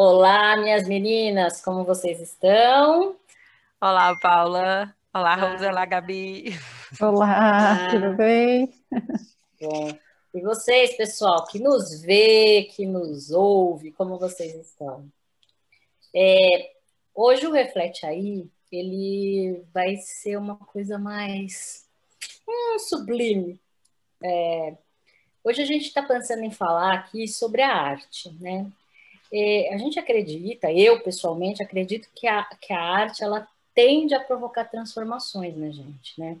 Olá, minhas meninas, como vocês estão? Olá, Paula. Olá, Rosa. Olá, Gabi. Olá, ah. tudo bem? Bom. E vocês, pessoal, que nos vê, que nos ouve, como vocês estão? É, hoje o Reflete Aí, ele vai ser uma coisa mais hum, sublime. É, hoje a gente está pensando em falar aqui sobre a arte, né? É, a gente acredita, eu pessoalmente acredito que a, que a arte ela tende a provocar transformações na gente, né?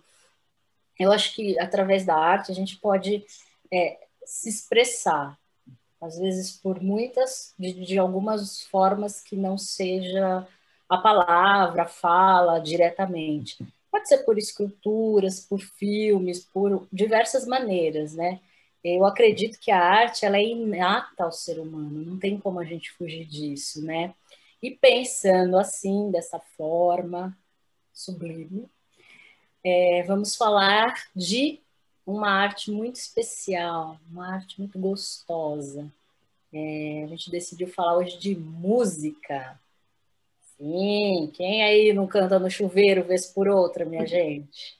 Eu acho que através da arte a gente pode é, se expressar, às vezes por muitas, de, de algumas formas que não seja a palavra, a fala diretamente. Pode ser por esculturas, por filmes, por diversas maneiras, né? Eu acredito que a arte ela é inata ao ser humano, não tem como a gente fugir disso, né? E pensando assim, dessa forma sublime, é, vamos falar de uma arte muito especial, uma arte muito gostosa. É, a gente decidiu falar hoje de música. Sim, quem aí não canta no chuveiro vez por outra, minha gente?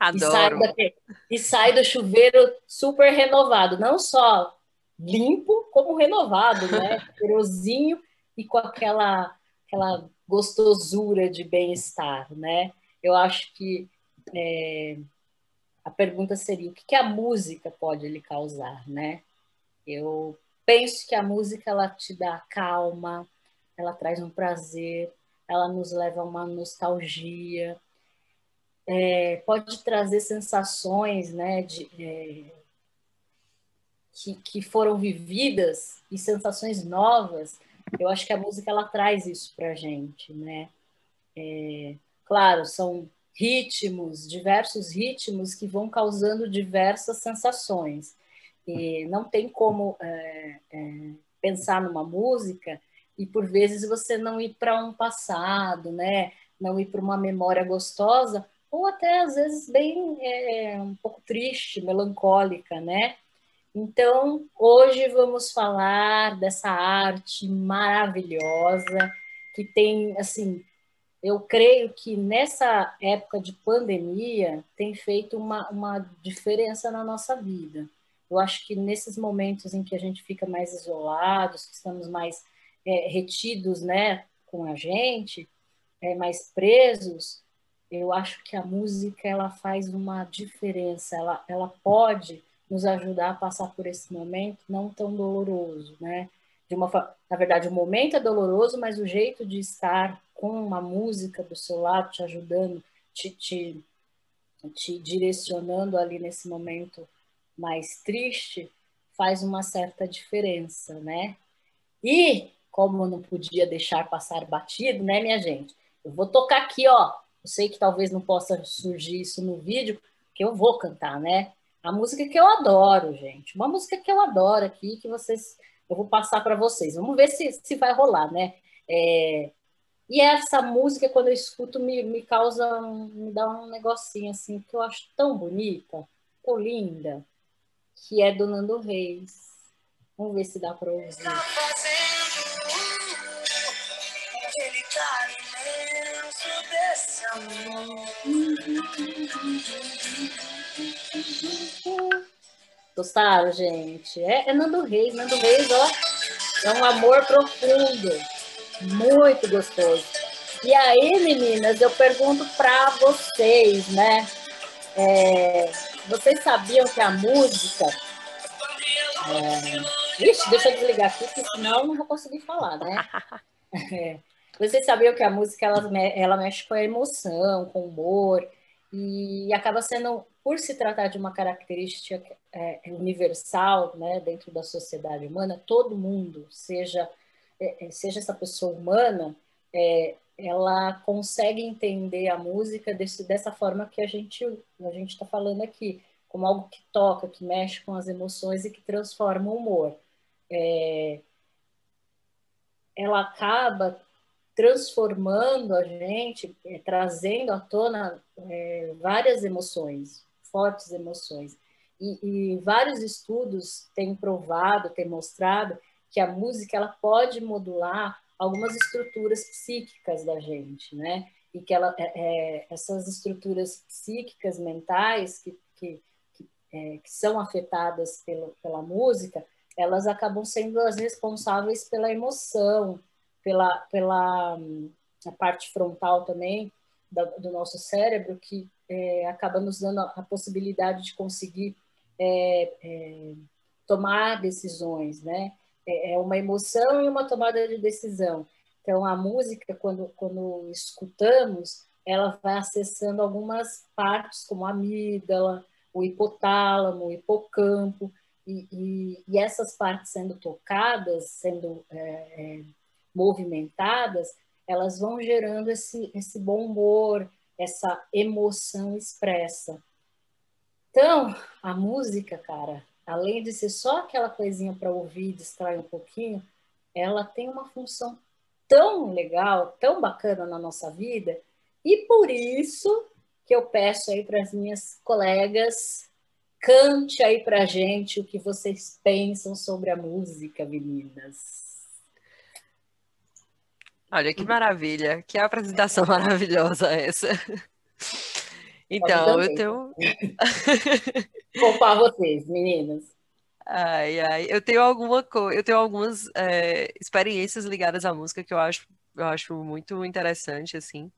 Adoro. E sai, e sai do chuveiro super renovado, não só limpo, como renovado, né? Cheirosinho e com aquela, aquela gostosura de bem-estar, né? Eu acho que é, a pergunta seria o que, que a música pode lhe causar, né? Eu penso que a música ela te dá calma, ela traz um prazer, ela nos leva a uma nostalgia, é, pode trazer sensações né, de, é, que, que foram vividas e sensações novas. Eu acho que a música ela traz isso para a gente, né? É, claro, são ritmos, diversos ritmos que vão causando diversas sensações. E não tem como é, é, pensar numa música e por vezes você não ir para um passado, né? Não ir para uma memória gostosa, ou até às vezes bem é, um pouco triste, melancólica, né? Então, hoje vamos falar dessa arte maravilhosa que tem, assim, eu creio que nessa época de pandemia tem feito uma, uma diferença na nossa vida. Eu acho que nesses momentos em que a gente fica mais isolados, estamos mais é, retidos, né, com a gente, é, mais presos, eu acho que a música ela faz uma diferença, ela, ela pode nos ajudar a passar por esse momento não tão doloroso, né? De uma, na verdade, o momento é doloroso, mas o jeito de estar com uma música do seu lado te ajudando, te, te, te direcionando ali nesse momento mais triste, faz uma certa diferença, né? E, como não podia deixar passar batido, né, minha gente? Eu vou tocar aqui, ó, eu sei que talvez não possa surgir isso no vídeo, que eu vou cantar, né? A música que eu adoro, gente. Uma música que eu adoro aqui, que vocês. Eu vou passar para vocês. Vamos ver se, se vai rolar, né? É, e essa música, quando eu escuto, me, me causa, me dá um negocinho assim, que eu acho tão bonita, tão linda, que é do Nando Reis. Vamos ver se dá para ouvir. Gostaram, gente? É, é Nando Reis. Nando Reis, ó, é um amor profundo. Muito gostoso. E aí, meninas, eu pergunto para vocês, né? É, vocês sabiam que a música. É, ixi, deixa eu desligar aqui, porque senão eu não vou conseguir falar, né? É, vocês sabiam que a música ela, ela mexe com a emoção, com o humor, e acaba sendo, por se tratar de uma característica é, universal né, dentro da sociedade humana, todo mundo, seja, é, é seja essa pessoa humana, é, ela consegue entender a música desse, dessa forma que a gente a gente está falando aqui, como algo que toca, que mexe com as emoções e que transforma o humor. É, ela acaba transformando a gente, é, trazendo à tona é, várias emoções, fortes emoções. E, e, vários estudos têm provado, têm mostrado que a música ela pode modular algumas estruturas psíquicas da gente, né? E que ela, é, é essas estruturas psíquicas mentais que, que, que, é, que são afetadas pelo, pela música, elas acabam sendo as responsáveis pela emoção, pela, pela hum, a parte frontal também da, do nosso cérebro, que é, acaba nos dando a, a possibilidade de conseguir é, é, tomar decisões, né? É, é uma emoção e uma tomada de decisão. Então, a música, quando, quando escutamos, ela vai acessando algumas partes, como a amígdala, o hipotálamo, o hipocampo, e, e, e essas partes sendo tocadas, sendo é, é, movimentadas, elas vão gerando esse, esse bom humor, essa emoção expressa. Então, a música, cara, além de ser só aquela coisinha para ouvir, distrair um pouquinho, ela tem uma função tão legal, tão bacana na nossa vida, e por isso que eu peço aí para as minhas colegas, cante aí para gente o que vocês pensam sobre a música, meninas. Olha que maravilha, que apresentação maravilhosa essa. Então, eu tenho. Poupar vocês, meninas. Ai, ai, eu tenho alguma co... eu tenho algumas é, experiências ligadas à música que eu acho, eu acho muito interessante, assim.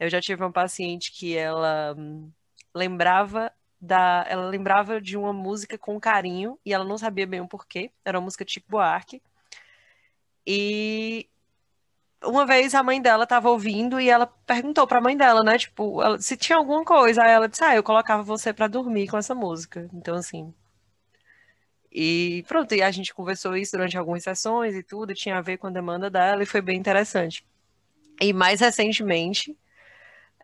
Eu já tive uma paciente que ela hum, lembrava da, ela lembrava de uma música com carinho e ela não sabia bem o porquê. Era uma música tipo Buarque. E uma vez a mãe dela estava ouvindo e ela perguntou para a mãe dela, né, tipo, ela, se tinha alguma coisa. Aí ela disse: "Ah, eu colocava você para dormir com essa música". Então assim, e pronto, e a gente conversou isso durante algumas sessões e tudo, tinha a ver com a demanda dela e foi bem interessante. E mais recentemente,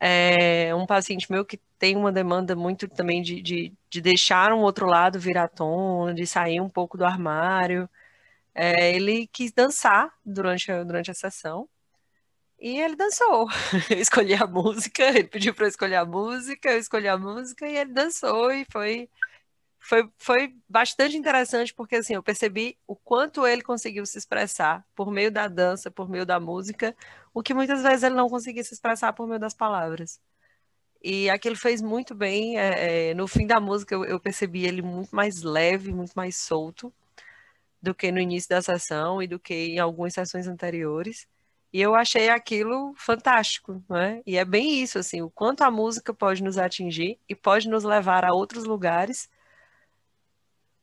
é, um paciente meu que tem uma demanda muito também de, de, de deixar um outro lado vir à tona, de sair um pouco do armário, é, ele quis dançar durante durante a sessão e ele dançou. Eu escolhi a música, ele pediu para eu escolher a música, eu escolhi a música e ele dançou e foi, foi, foi bastante interessante porque assim eu percebi o quanto ele conseguiu se expressar por meio da dança, por meio da música, o que muitas vezes ele não conseguia se expressar por meio das palavras. E aquilo fez muito bem. É, é, no fim da música eu, eu percebi ele muito mais leve, muito mais solto do que no início da sessão e do que em algumas sessões anteriores. E eu achei aquilo fantástico, né? E é bem isso, assim, o quanto a música pode nos atingir e pode nos levar a outros lugares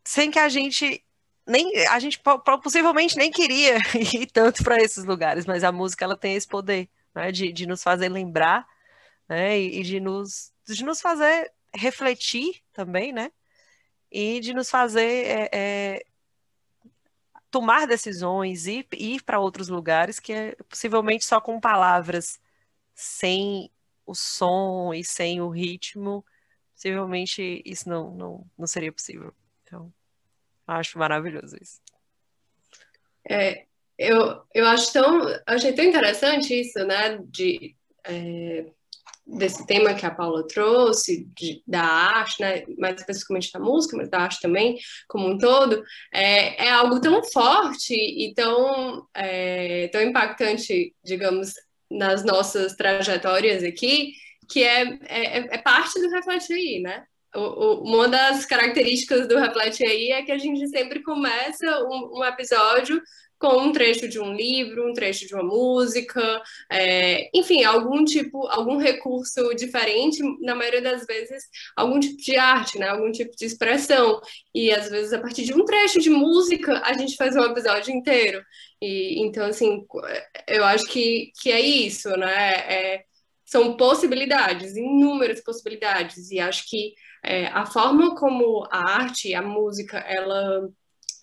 sem que a gente nem a gente possivelmente nem queria ir tanto para esses lugares, mas a música ela tem esse poder, né? De, de nos fazer lembrar, né? E, e de nos de nos fazer refletir também, né? E de nos fazer é, é, tomar decisões, ir, ir para outros lugares que é possivelmente só com palavras, sem o som e sem o ritmo, possivelmente isso não, não, não seria possível. Então, acho maravilhoso isso. É, eu, eu acho tão, achei tão interessante isso, né, de é, desse tema que a Paula trouxe, de, da arte, né, mais especificamente da música, mas da arte também, como um todo, é, é algo tão forte e tão, é, tão impactante, digamos, nas nossas trajetórias aqui, que é, é, é parte do Reflete Aí, né? O, o, uma das características do Reflete Aí é que a gente sempre começa um, um episódio com um trecho de um livro, um trecho de uma música, é, enfim, algum tipo, algum recurso diferente, na maioria das vezes, algum tipo de arte, né? Algum tipo de expressão. E às vezes, a partir de um trecho de música, a gente faz um episódio inteiro. E então, assim, eu acho que, que é isso, né? É, são possibilidades, inúmeras possibilidades, e acho que é, a forma como a arte, a música, ela,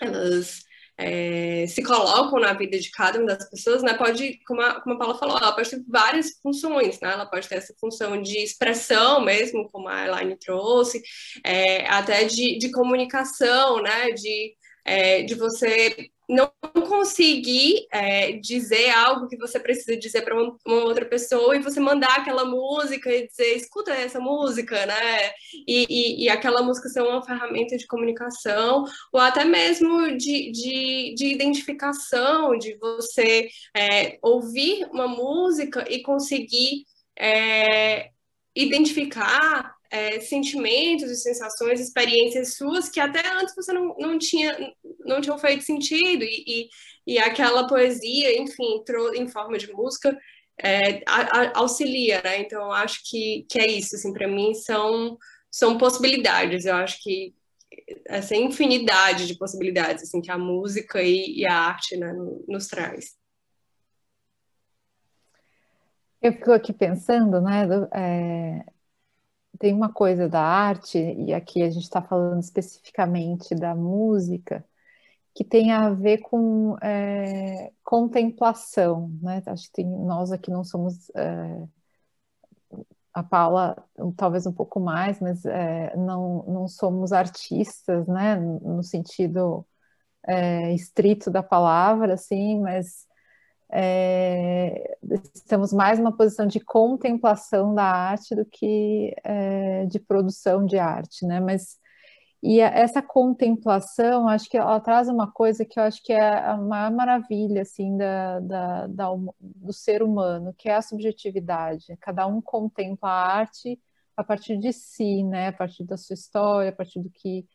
elas é, se colocam na vida de cada uma das pessoas, né, pode, como a, como a Paula falou, ela pode ter várias funções, né, ela pode ter essa função de expressão mesmo, como a Elaine trouxe, é, até de, de comunicação, né, de, é, de você não conseguir é, dizer algo que você precisa dizer para uma, outra pessoa e você mandar aquela música e dizer escuta essa música, né? E, e, e, aquela música ser uma ferramenta de comunicação ou até mesmo de, de, de identificação, de você é, ouvir uma música e conseguir é, identificar é, sentimentos e sensações, experiências suas que até antes você não, não tinha não tinham feito sentido e, e, e aquela poesia, enfim, em forma de música é, a, a, auxilia, né? Então acho que, que é isso, assim, para mim são são possibilidades. Eu acho que essa infinidade de possibilidades assim que a música e, e a arte né, nos traz. Eu fico aqui pensando, né? É, tem uma coisa da arte, e aqui a gente está falando especificamente da música, que tem a ver com é, contemplação, né? Acho que tem, nós aqui não somos é, a Paula talvez um pouco mais, mas é, não, não somos artistas, né? No sentido é, estrito da palavra, assim, mas é, estamos mais numa posição de contemplação da arte do que é, de produção de arte, né? Mas e essa contemplação, acho que ela traz uma coisa que eu acho que é a maior maravilha assim da, da, da, do ser humano, que é a subjetividade. Cada um contempla a arte a partir de si, né? A partir da sua história, a partir do que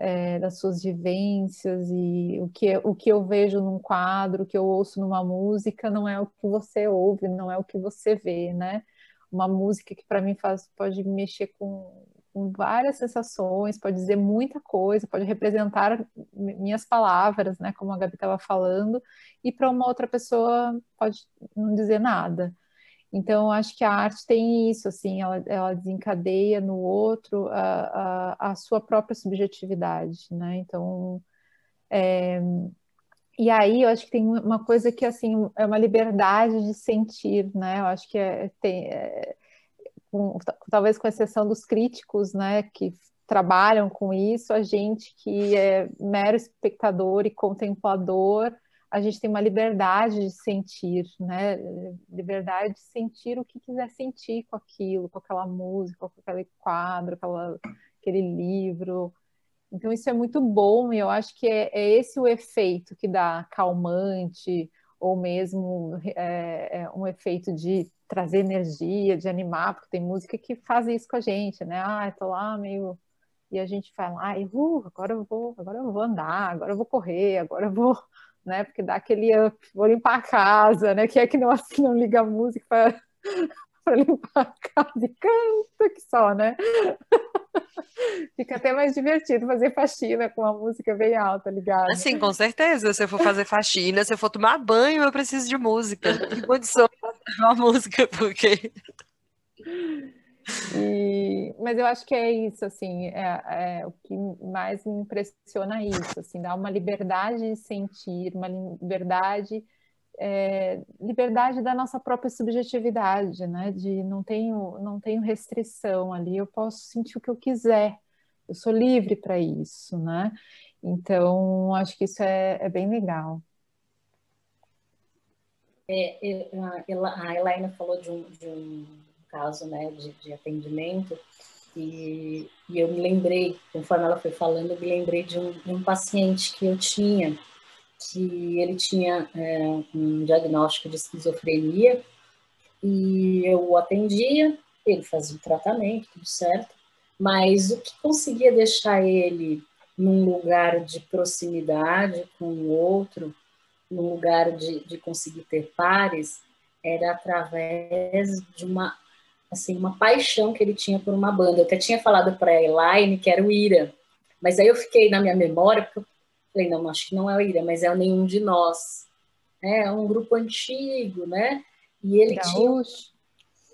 é, das suas vivências e o que, o que eu vejo num quadro, o que eu ouço numa música, não é o que você ouve, não é o que você vê, né? Uma música que para mim faz, pode mexer com, com várias sensações, pode dizer muita coisa, pode representar minhas palavras, né? Como a Gabi estava falando, e para uma outra pessoa pode não dizer nada. Então, acho que a arte tem isso, assim, ela, ela desencadeia no outro a, a, a, sua própria subjetividade, né? Então, é, e aí eu acho que tem uma coisa que, assim, é uma liberdade de sentir, né? Eu acho que é, tem, é, talvez com exceção dos críticos, né, que trabalham com isso, a gente que é mero espectador e contemplador, a gente tem uma liberdade de sentir, né? Liberdade de sentir o que quiser sentir com aquilo, com aquela música, com aquele quadro, aquela, aquele livro. Então, isso é muito bom e eu acho que é, é esse o efeito que dá calmante, ou mesmo é, é um efeito de trazer energia, de animar, porque tem música que faz isso com a gente, né? Ah, tô lá meio e a gente lá e uh, agora eu vou, agora eu vou andar, agora eu vou correr, agora eu vou né? Porque dá aquele up, vou limpar a casa, né? Que é que não, assim, não liga a música para limpar a casa e canta que só, né? Fica até mais divertido fazer faxina com a música bem alta ligada. Assim, com certeza. Se eu for fazer faxina, se eu for tomar banho, eu preciso de música. Que condição uma música, porque. E, mas eu acho que é isso, assim, é, é, o que mais me impressiona é isso, assim, dá uma liberdade de sentir, uma liberdade, é, liberdade da nossa própria subjetividade, né? De não tenho, não tenho restrição ali, eu posso sentir o que eu quiser, eu sou livre para isso, né? Então, acho que isso é, é bem legal. É, a Elaine falou de um, de um caso né, de, de atendimento, e, e, eu me lembrei, conforme ela foi falando, eu me lembrei de um, de um paciente que eu tinha, que ele tinha é, um diagnóstico de esquizofrenia, e eu o atendia, ele fazia o tratamento, tudo certo, mas o que conseguia deixar ele num lugar de proximidade com o outro, num lugar de, de conseguir ter pares, era através de uma assim, uma paixão que ele tinha por uma banda. Eu até tinha falado para a Elaine que era o Ira, mas aí eu fiquei na minha memória, porque eu falei, não, acho que não é o Ira, mas é o Nenhum de Nós. É, é um grupo antigo, né? E ele gaúcho. tinha...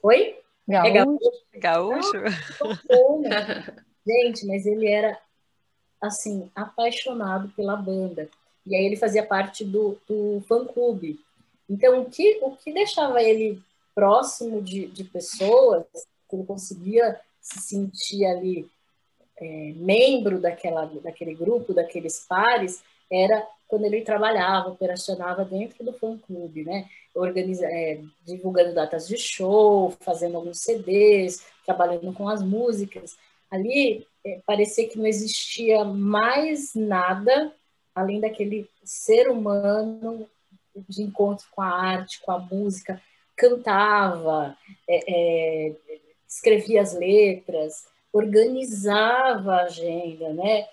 Oi? Gaúcho. É gaúcho. Gaúcho? Ah, Gente, mas ele era, assim, apaixonado pela banda. E aí ele fazia parte do, do fã-clube. Então, o que, o que deixava ele próximo de, de pessoas, que ele conseguia se sentir ali é, membro daquela, daquele grupo, daqueles pares, era quando ele trabalhava, operacionava dentro do fã-clube, né? Organiza, é, divulgando datas de show, fazendo alguns CDs, trabalhando com as músicas. Ali é, parecia que não existia mais nada além daquele ser humano de encontro com a arte, com a música, cantava, é, é, escrevia as letras, organizava a agenda, né?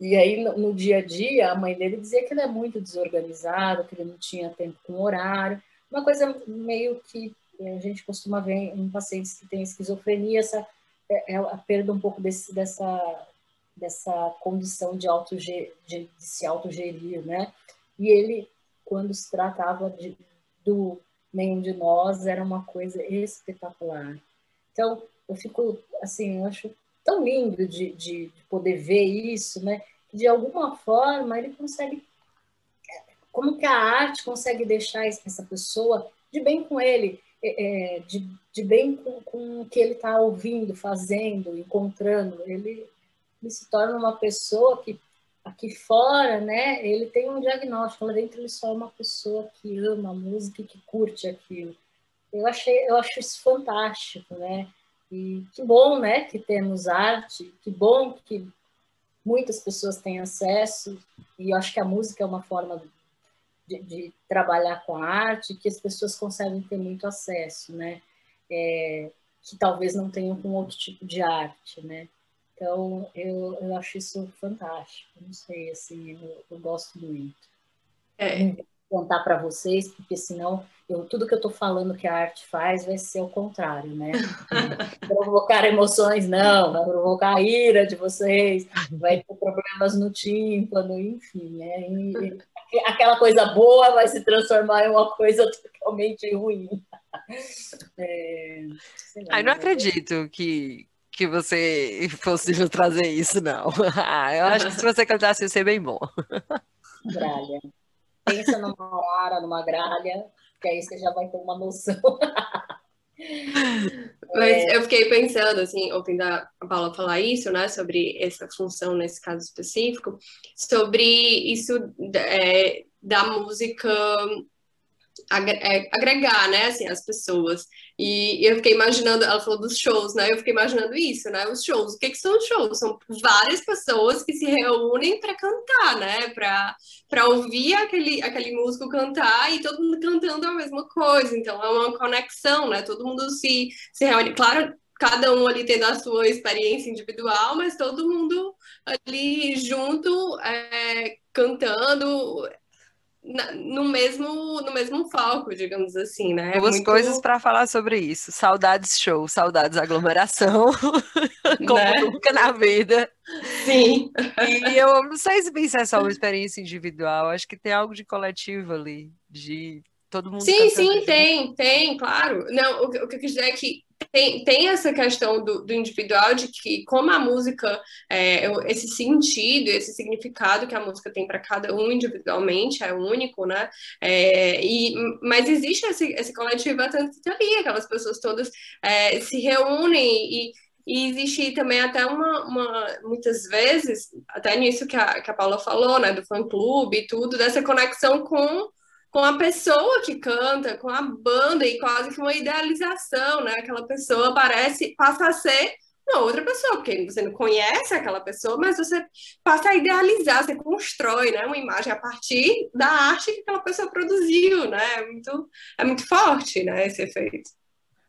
E aí, no, dia a dia, a mãe dele dizia que ele é muito desorganizado, que ele não tinha tempo com horário. Uma coisa meio que a gente costuma ver em pacientes que têm esquizofrenia, essa, é, é a perda um pouco desse, dessa, dessa condição de, auto, de, de se autogerir, né? E ele, quando se tratava de, do nenhum de nós, era uma coisa espetacular. Então, eu fico, assim, eu acho tão lindo de, de, de poder ver isso, né? de alguma forma ele consegue como que a arte consegue deixar essa pessoa de bem com ele, é, é de, de bem com, com o que ele está ouvindo, fazendo, encontrando. Ele, ele, se torna uma pessoa que aqui fora, né? Ele tem um diagnóstico, lá dentro ele só é uma pessoa que ama a música e que curte aquilo. Eu achei, eu acho isso fantástico, né? E que bom, né? Que temos arte, que bom que muitas pessoas têm acesso, e eu acho que a música é uma forma de, de trabalhar com a arte que as pessoas conseguem ter muito acesso, né? É, que talvez não tenham com outro tipo de arte, né? Então, eu, eu acho isso fantástico. Não sei, assim, eu, eu gosto muito. É. Contar para vocês, porque senão eu, tudo que eu estou falando que a arte faz vai ser o contrário, né? provocar emoções, não, vai provocar a ira de vocês, vai ter problemas no tímpano, enfim, né? E, aquela coisa boa vai se transformar em uma coisa totalmente ruim. É, lá, Ai, não acredito que, que você fosse trazer isso, não. eu acho que se você cantasse, ia ser bem bom. Gralha. Pensa numa arara, numa gralha, que aí você já vai ter uma noção. Mas é... eu fiquei pensando, assim, ouvindo a Paula falar isso, né, sobre essa função nesse caso específico, sobre isso é, da música agregar, né, assim, as pessoas. E eu fiquei imaginando, ela falou dos shows, né? Eu fiquei imaginando isso, né? Os shows. O que, que são os shows? São várias pessoas que se reúnem para cantar, né? Para ouvir aquele, aquele músico cantar e todo mundo cantando a mesma coisa. Então é uma conexão, né? Todo mundo se, se reúne. Claro, cada um ali tendo a sua experiência individual, mas todo mundo ali junto, é, cantando no mesmo no mesmo foco, digamos assim, né? É Duas muito... coisas para falar sobre isso. Saudades show, saudades aglomeração, como né? nunca na vida. Sim. E eu não sei se é só uma experiência individual, acho que tem algo de coletivo ali, de todo mundo. Sim, sim, tem, tem, claro. Não, o, o que eu quis dizer é que tem, tem essa questão do, do individual de que como a música, é, esse sentido, esse significado que a música tem para cada um individualmente é único, né? É, e, mas existe esse, esse coletivo tanto ali, aquelas pessoas todas é, se reúnem e e existe também até uma, uma, muitas vezes, até nisso que a, que a Paula falou, né, do fã-clube e tudo, dessa conexão com com a pessoa que canta, com a banda e quase que uma idealização, né? Aquela pessoa parece passa a ser uma outra pessoa, porque você não conhece aquela pessoa, mas você passa a idealizar, você constrói, né, uma imagem a partir da arte que aquela pessoa produziu, né? É muito, é muito forte, né, esse efeito.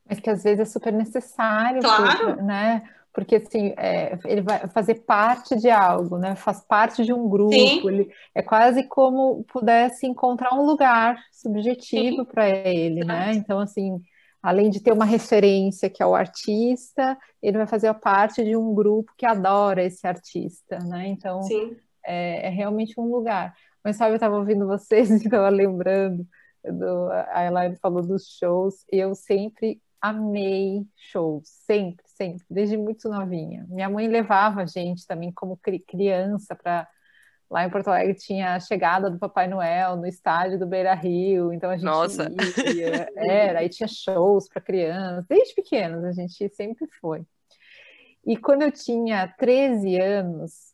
Mas que às vezes é super necessário, claro. né? Porque assim é, ele vai fazer parte de algo, né? Faz parte de um grupo. Ele, é quase como pudesse encontrar um lugar subjetivo para ele, né? Então assim, além de ter uma referência que é o artista, ele vai fazer parte de um grupo que adora esse artista, né? Então é, é, realmente um lugar. Mas sabe, eu estava ouvindo vocês e estava lembrando do, a Elaine falou dos shows. Eu sempre amei shows, sempre, sempre, desde muito novinha. Minha mãe levava a gente também como criança para lá em Porto Alegre tinha a chegada do Papai Noel no estádio do Beira Rio, então a gente Nossa. ia, era, aí tinha shows para crianças, desde pequenos a gente sempre foi. E quando eu tinha 13 anos,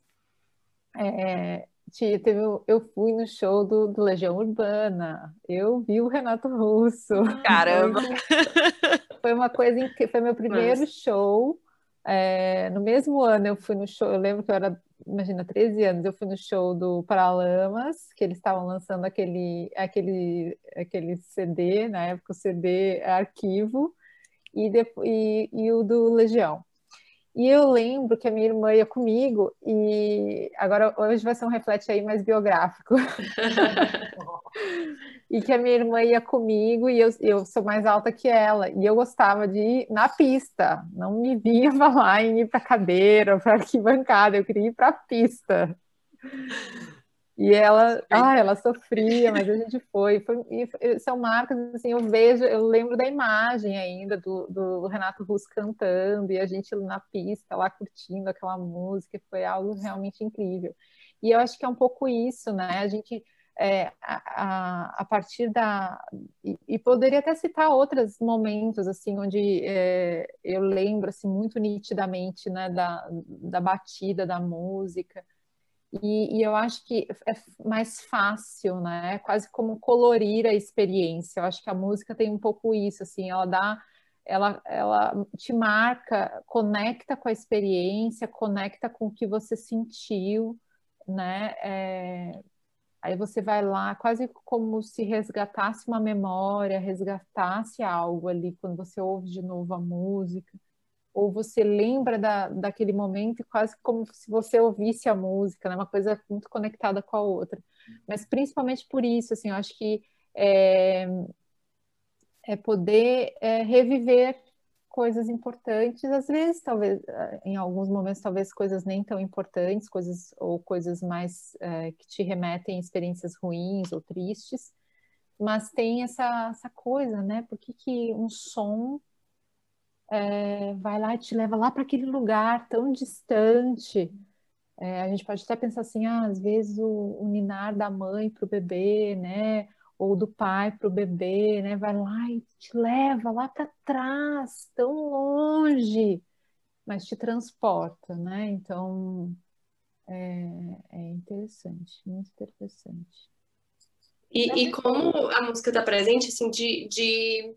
é, teve, eu fui no show do, do, Legião Urbana, eu vi o Renato Russo. Caramba! Foi uma coisa incrível, foi meu primeiro Nossa. show. É, no mesmo ano eu fui no show, eu lembro que eu era, imagina, 13 anos, eu fui no show do Paralamas, que eles estavam lançando aquele, aquele, aquele CD, na época o CD arquivo, e, e, e o do Legião. E eu lembro que a minha irmã ia comigo, e agora hoje vai ser um reflete aí mais biográfico. e que a minha irmã ia comigo, e eu, eu sou mais alta que ela, e eu gostava de ir na pista, não me vinha falar em ir para cadeira, para arquibancada, eu queria ir para a pista. E ela, ah, ela sofria, mas a gente foi. foi e são marcas, assim, eu vejo, eu lembro da imagem ainda do, do Renato Russo cantando e a gente na pista lá curtindo aquela música, foi algo realmente incrível. E eu acho que é um pouco isso, né? A gente, é, a, a, partir da. E, e, poderia até citar outros momentos, assim, onde é, eu lembro, assim, muito nitidamente, né, da, da batida da música. E, e, eu acho que é mais fácil, né? É quase como colorir a experiência. Eu acho que a música tem um pouco isso, assim, ela dá, ela, ela te marca, conecta com a experiência, conecta com o que você sentiu, né? É, aí você vai lá, quase como se resgatasse uma memória, resgatasse algo ali quando você ouve de novo a música ou você lembra da, daquele momento quase como se você ouvisse a música, né? Uma coisa muito conectada com a outra. Mas principalmente por isso, assim, eu acho que é, é poder é, reviver coisas importantes, às vezes, talvez, em alguns momentos, talvez coisas nem tão importantes, coisas ou coisas mais é, que te remetem a experiências ruins ou tristes, mas tem essa, essa coisa, né? Por que, que um som é, vai lá e te leva lá para aquele lugar tão distante. É, a gente pode até pensar assim, ah, às vezes o, o ninar da mãe para o bebê, né? Ou do pai para o bebê, né? Vai lá e te leva lá para trás, tão longe, mas te transporta, né? Então é, é interessante, muito interessante. E, e como a música está presente, assim, de, de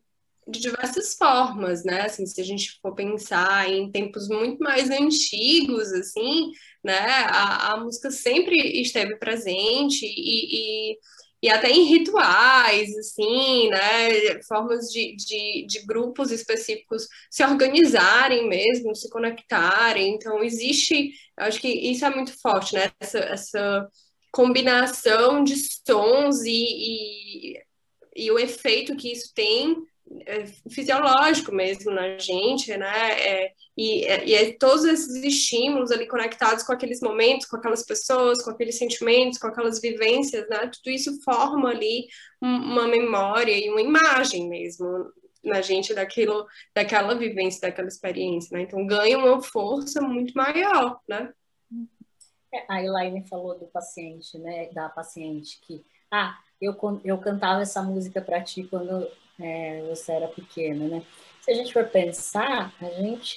de diversas formas, né? Assim, se a gente for pensar em tempos muito mais antigos, assim, né? A, a música sempre esteve presente e, e, e, até em rituais, assim, né? Formas de, de, de grupos específicos se organizarem mesmo, se conectarem. Então, existe, acho que isso é muito forte, né? Essa, essa combinação de sons e, e, e o efeito que isso tem fisiológico mesmo na gente, né? É, e, é, e é todos esses estímulos ali conectados com aqueles momentos, com aquelas pessoas, com aqueles sentimentos, com aquelas vivências, né? Tudo isso forma ali uma memória e uma imagem mesmo na gente daquilo, daquela vivência, daquela experiência, né? Então ganha uma força muito maior, né? É, a Elaine falou do paciente, né? Da paciente que, ah, eu, eu cantava essa música para ti quando é, você era pequena, né? Se a gente for pensar, a gente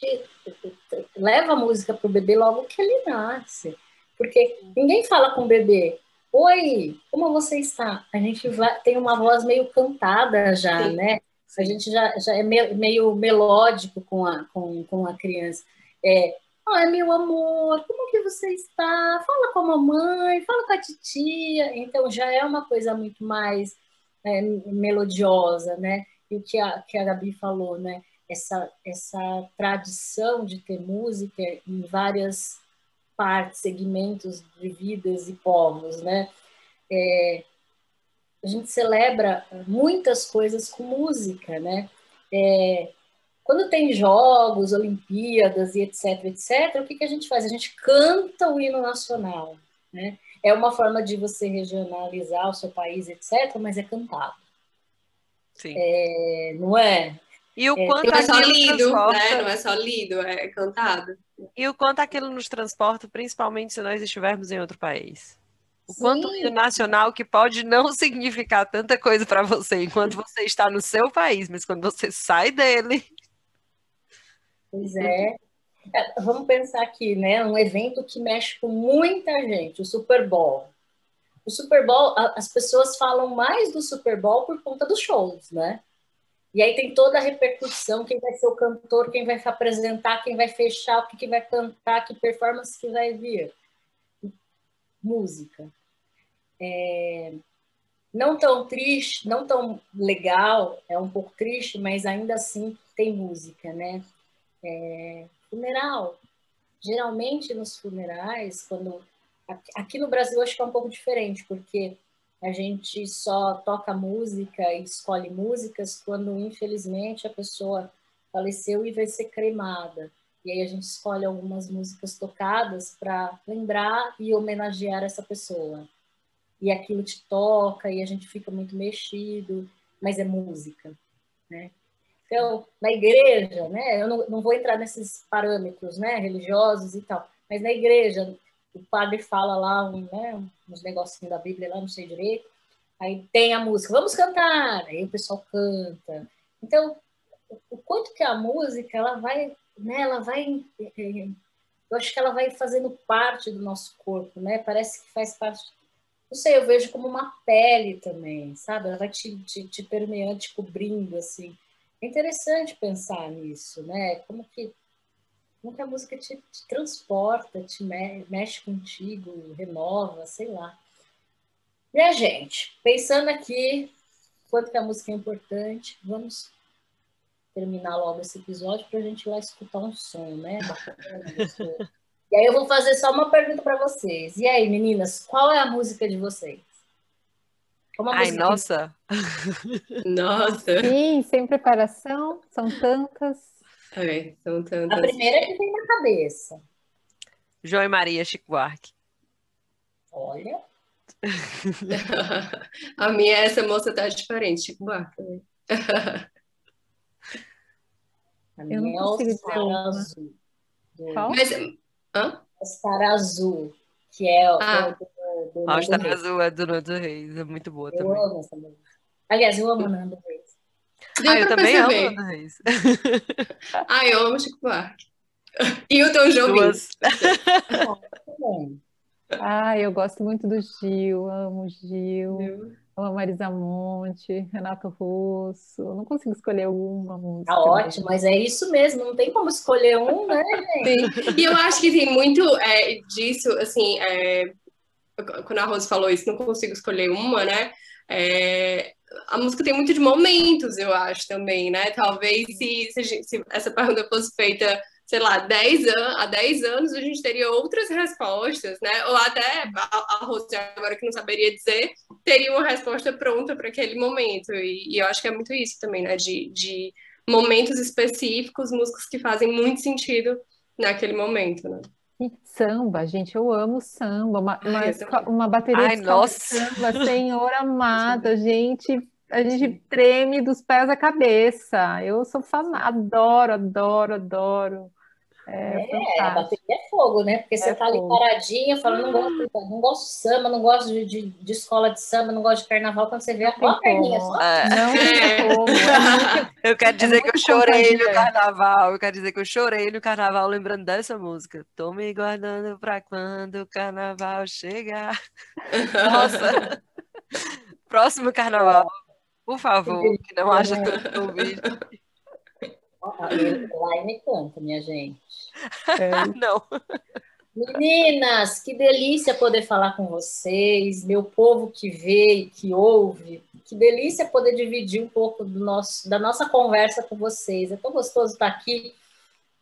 leva a música para o bebê logo que ele nasce. Porque ninguém fala com o bebê, oi, como você está? A gente vai, tem uma voz meio cantada já, Sim. né? A gente já, já é meio, meio melódico com a, com, com a criança. É, Ai, meu amor, como que você está? Fala com a mamãe, fala com a titia. Então já é uma coisa muito mais é, melodiosa, né? E o que a, que a Gabi falou, né? Essa, essa tradição de ter música em várias partes, segmentos de vidas e povos, né? É, a gente celebra muitas coisas com música, né? É, quando tem jogos, Olimpíadas e etc, etc, o que, que a gente faz? A gente canta o hino nacional, né? é uma forma de você regionalizar o seu país, etc., mas é cantado. Sim. É, não é? E o é, quanto não é só lido, né? Não é só lido, é cantado. E o quanto aquilo nos transporta, principalmente se nós estivermos em outro país. O Sim. quanto o nacional que pode não significar tanta coisa para você enquanto você está no seu país, mas quando você sai dele. Pois é. É, vamos pensar aqui, né? Um evento que mexe com muita gente, o Super Bowl. o Super Bowl, as pessoas falam mais do Super Bowl por conta dos shows, né? E aí tem toda a repercussão, quem vai ser o cantor, quem vai apresentar, quem vai fechar, o que, que vai cantar, que performance que vai vir. Música. É... Não tão triste, não tão legal, é um pouco triste, mas ainda assim tem música, né? É... Funeral. Geralmente nos funerais, quando aqui no Brasil acho que é um pouco diferente, porque a gente só toca música e escolhe músicas quando, infelizmente, a pessoa faleceu e vai ser cremada. E aí a gente escolhe algumas músicas tocadas para lembrar e homenagear essa pessoa. E aquilo te toca e a gente fica muito mexido, mas é música, né? Então, na igreja, né, eu não, não vou entrar nesses parâmetros né, religiosos e tal, mas na igreja, o padre fala lá um, né, uns negocinhos da Bíblia lá, não sei direito, aí tem a música, vamos cantar, aí o pessoal canta. Então, o quanto que a música, ela vai, né, ela vai, eu acho que ela vai fazendo parte do nosso corpo, né, parece que faz parte, não sei, eu vejo como uma pele também, sabe, ela vai te, te, te permeando, te cobrindo, assim. É interessante pensar nisso, né, como que como que a música te, te transporta, te me, mexe contigo, renova, sei lá. Minha gente, pensando aqui quanto que a música é importante, vamos terminar logo esse episódio para a gente ir lá escutar um som, né? e aí eu vou fazer só uma pergunta para vocês. E aí, meninas, qual é a música de vocês? Ai, nossa! nossa! Sim, sem preparação, são tantas. É, são tantas. A primeira que vem na cabeça. João e Maria Chico Buarque. Olha. a minha, essa moça tá diferente, Chico Buarque. Né? a minha Eu não é consigo dizer uma. azul. Qual? Mas, hã? Star Azul, que é ah. do, do, do Star Azul é do Nando Reis, é muito boa eu também. Amo essa música. Aliás, eu amo Nando Reis. Deu ah, eu também perceber. amo Ana Reis. ah, eu amo Chico Buarque. E o Tom Jobim. ah, eu gosto muito do Gil, amo Gil. Amo Marisa Monte, Renato Russo. Eu não consigo escolher alguma música. Tá ótimo, mas é isso mesmo, não tem como escolher um, né, gente? Sim. E eu acho que tem muito é, disso, assim, é, quando a Rose falou isso, não consigo escolher uma, né? É, a música tem muito de momentos, eu acho, também, né? Talvez se, se, se essa pergunta fosse feita, sei lá, 10 an há 10 anos, a gente teria outras respostas, né? Ou até a, a Rose, agora que não saberia dizer, teria uma resposta pronta para aquele momento. E, e, eu acho que é muito isso também, né? De, de momentos específicos, músicas que fazem muito sentido naquele momento, né? E samba, gente, eu amo samba, uma, Ai, uma, uma bateria Ai, de nossa. samba, Senhor amado, gente, a gente treme dos pés à cabeça. Eu sou fã, adoro, adoro, adoro. É, é a bateria é fogo, né? Porque você é tá ali paradinha, falando, não gosto, não gosto de samba, não gosto de, de, de, escola de samba, não gosto de carnaval, quando você vê a perninha só. É. Não tem como. É eu quero dizer que eu chorei no carnaval, eu quero dizer que eu chorei no carnaval lembrando dessa música. Tô me guardando pra quando o carnaval chegar. Nossa! Próximo carnaval, por favor, que não haja tanto vídeo. Line canta, minha gente. É. Não. Meninas, que delícia poder falar com vocês, meu povo que vê e que ouve. Que delícia poder dividir um pouco do nosso, da nossa conversa com vocês. É tão gostoso estar aqui.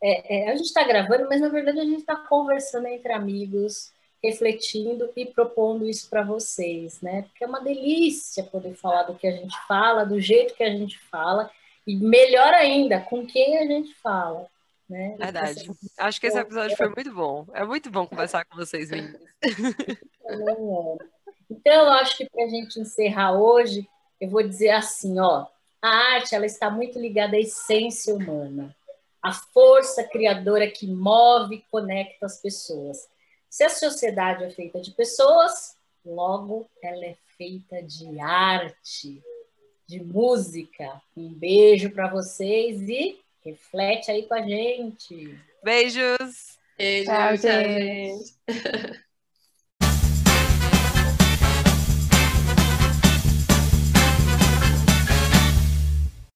É, é, a gente está gravando, mas na verdade a gente está conversando entre amigos, refletindo e propondo isso para vocês, né? Porque é uma delícia poder falar do que a gente fala, do jeito que a gente fala e melhor ainda, com quem a gente fala. Né? Verdade. Acho que esse episódio foi muito bom. É muito bom conversar com vocês, meninas. Então, eu acho que para a gente encerrar hoje, eu vou dizer assim, ó, a arte ela está muito ligada à essência humana, a força criadora que move e conecta as pessoas. Se a sociedade é feita de pessoas, logo ela é feita de arte de música. Um beijo para vocês e reflete aí com a gente. Beijos. Beijo, tchau, gente.